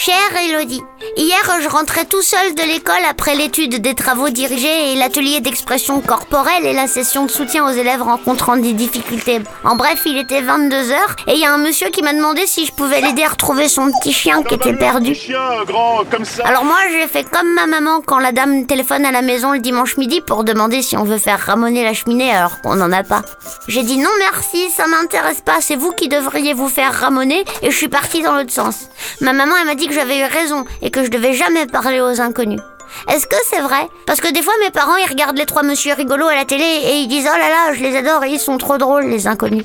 Chère Elodie, hier je rentrais tout seul de l'école après l'étude des travaux dirigés et l'atelier d'expression corporelle et la session de soutien aux élèves rencontrant des difficultés. En bref, il était 22h et il y a un monsieur qui m'a demandé si je pouvais l'aider à retrouver son petit chien qui était perdu. Alors moi j'ai fait comme ma maman quand la dame téléphone à la maison le dimanche midi pour demander si on veut faire ramoner la cheminée alors qu'on n'en a pas. J'ai dit non merci, ça m'intéresse pas, c'est vous qui devriez vous faire ramoner et je suis partie dans l'autre sens. Ma maman elle m'a dit que j'avais eu raison et que je devais jamais parler aux inconnus. Est-ce que c'est vrai? Parce que des fois mes parents ils regardent les trois monsieur rigolos à la télé et ils disent oh là là je les adore et ils sont trop drôles les inconnus.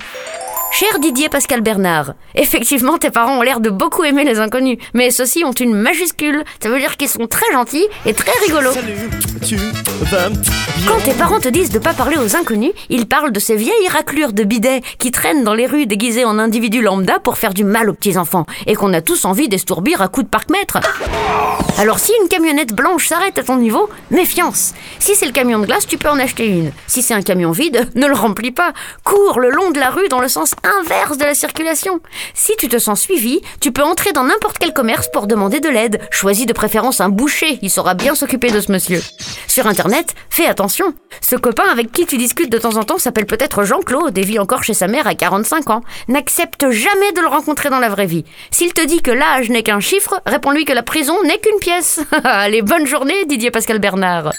Cher Didier Pascal Bernard, effectivement tes parents ont l'air de beaucoup aimer les inconnus, mais ceux-ci ont une majuscule, ça veut dire qu'ils sont très gentils et très rigolos. Quand tes parents te disent de pas parler aux inconnus, ils parlent de ces vieilles raclures de bidets qui traînent dans les rues déguisées en individus lambda pour faire du mal aux petits enfants et qu'on a tous envie d'estourbir à coups de parc-mètre. Alors si une camionnette blanche s'arrête à ton niveau, méfiance. Si c'est le camion de glace, tu peux en acheter une. Si c'est un camion vide, ne le remplis pas. Cours le long de la rue dans le sens inverse de la circulation. Si tu te sens suivi, tu peux entrer dans n'importe quel commerce pour demander de l'aide. Choisis de préférence un boucher, il saura bien s'occuper de ce monsieur. Sur internet, fais attention. Ce copain avec qui tu discutes de temps en temps s'appelle peut-être Jean-Claude et vit encore chez sa mère à 45 ans. N'accepte jamais de le rencontrer dans la vraie vie. S'il te dit que l'âge n'est qu'un chiffre, réponds-lui que la prison n'est qu'une pièce. Allez, bonne journée Didier Pascal Bernard.